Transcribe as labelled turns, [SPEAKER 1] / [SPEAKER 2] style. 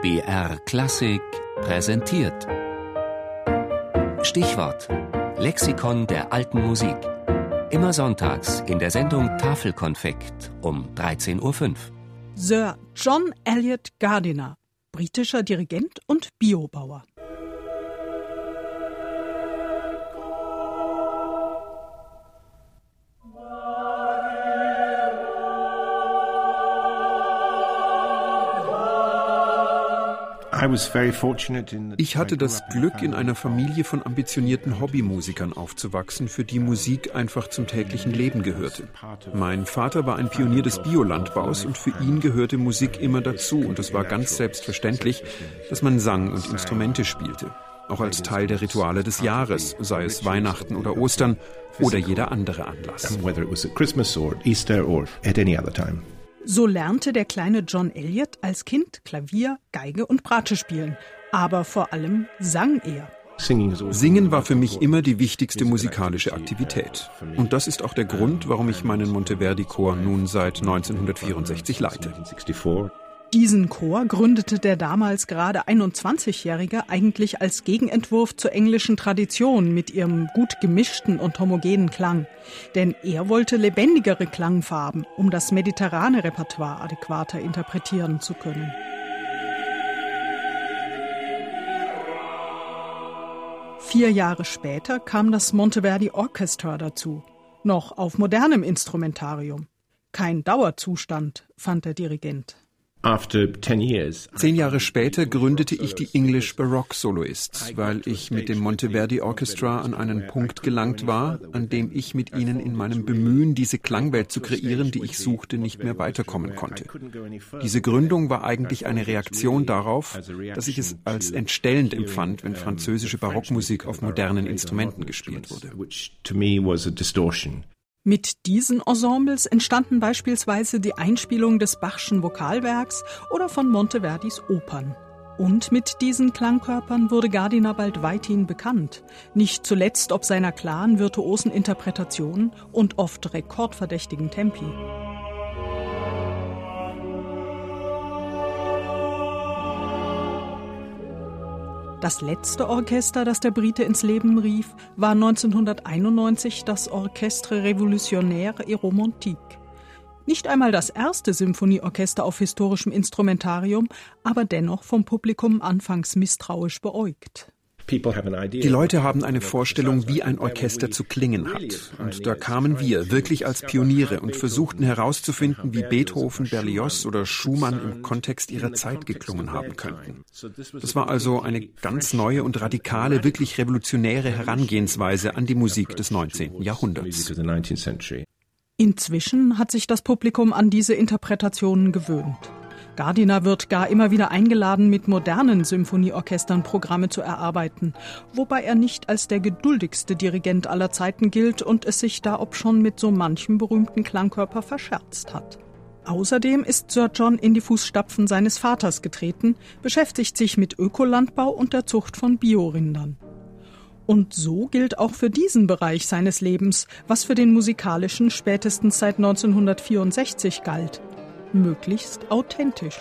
[SPEAKER 1] BR Klassik präsentiert. Stichwort: Lexikon der alten Musik. Immer sonntags in der Sendung Tafelkonfekt um 13.05 Uhr.
[SPEAKER 2] Sir John Elliot Gardiner, britischer Dirigent und Biobauer.
[SPEAKER 3] Ich hatte das Glück, in einer Familie von ambitionierten Hobbymusikern aufzuwachsen, für die Musik einfach zum täglichen Leben gehörte. Mein Vater war ein Pionier des Biolandbaus und für ihn gehörte Musik immer dazu und es war ganz selbstverständlich, dass man sang und Instrumente spielte. Auch als Teil der Rituale des Jahres, sei es Weihnachten oder Ostern oder jeder andere Anlass.
[SPEAKER 2] So lernte der kleine John Elliot als Kind Klavier, Geige und Bratsche spielen. Aber vor allem sang er.
[SPEAKER 3] Singen war für mich immer die wichtigste musikalische Aktivität. Und das ist auch der Grund, warum ich meinen Monteverdi-Chor nun seit 1964 leite.
[SPEAKER 2] Diesen Chor gründete der damals gerade 21-Jährige eigentlich als Gegenentwurf zur englischen Tradition mit ihrem gut gemischten und homogenen Klang. Denn er wollte lebendigere Klangfarben, um das mediterrane Repertoire adäquater interpretieren zu können. Vier Jahre später kam das Monteverdi Orchestra dazu, noch auf modernem Instrumentarium. Kein Dauerzustand, fand der Dirigent.
[SPEAKER 3] Zehn Jahre später gründete ich die English Baroque Soloists, weil ich mit dem Monteverdi Orchestra an einen Punkt gelangt war, an dem ich mit ihnen in meinem Bemühen, diese Klangwelt zu kreieren, die ich suchte, nicht mehr weiterkommen konnte. Diese Gründung war eigentlich eine Reaktion darauf, dass ich es als entstellend empfand, wenn französische Barockmusik auf modernen Instrumenten gespielt wurde.
[SPEAKER 2] Mit diesen Ensembles entstanden beispielsweise die Einspielung des Bachschen Vokalwerks oder von Monteverdis Opern. Und mit diesen Klangkörpern wurde Gardiner bald weithin bekannt, nicht zuletzt ob seiner klaren virtuosen Interpretation und oft rekordverdächtigen Tempi. Das letzte Orchester, das der Brite ins Leben rief, war 1991 das Orchestre Révolutionnaire et Romantique. Nicht einmal das erste Symphonieorchester auf historischem Instrumentarium, aber dennoch vom Publikum anfangs misstrauisch beäugt.
[SPEAKER 3] Die Leute haben eine Vorstellung, wie ein Orchester zu klingen hat. Und da kamen wir wirklich als Pioniere und versuchten herauszufinden, wie Beethoven, Berlioz oder Schumann im Kontext ihrer Zeit geklungen haben könnten. Das war also eine ganz neue und radikale, wirklich revolutionäre Herangehensweise an die Musik des 19. Jahrhunderts.
[SPEAKER 2] Inzwischen hat sich das Publikum an diese Interpretationen gewöhnt. Gardiner wird gar immer wieder eingeladen, mit modernen Symphonieorchestern Programme zu erarbeiten, wobei er nicht als der geduldigste Dirigent aller Zeiten gilt und es sich da ob schon mit so manchem berühmten Klangkörper verscherzt hat. Außerdem ist Sir John in die Fußstapfen seines Vaters getreten, beschäftigt sich mit Ökolandbau und der Zucht von Biorindern. Und so gilt auch für diesen Bereich seines Lebens, was für den musikalischen spätestens seit 1964 galt möglichst authentisch.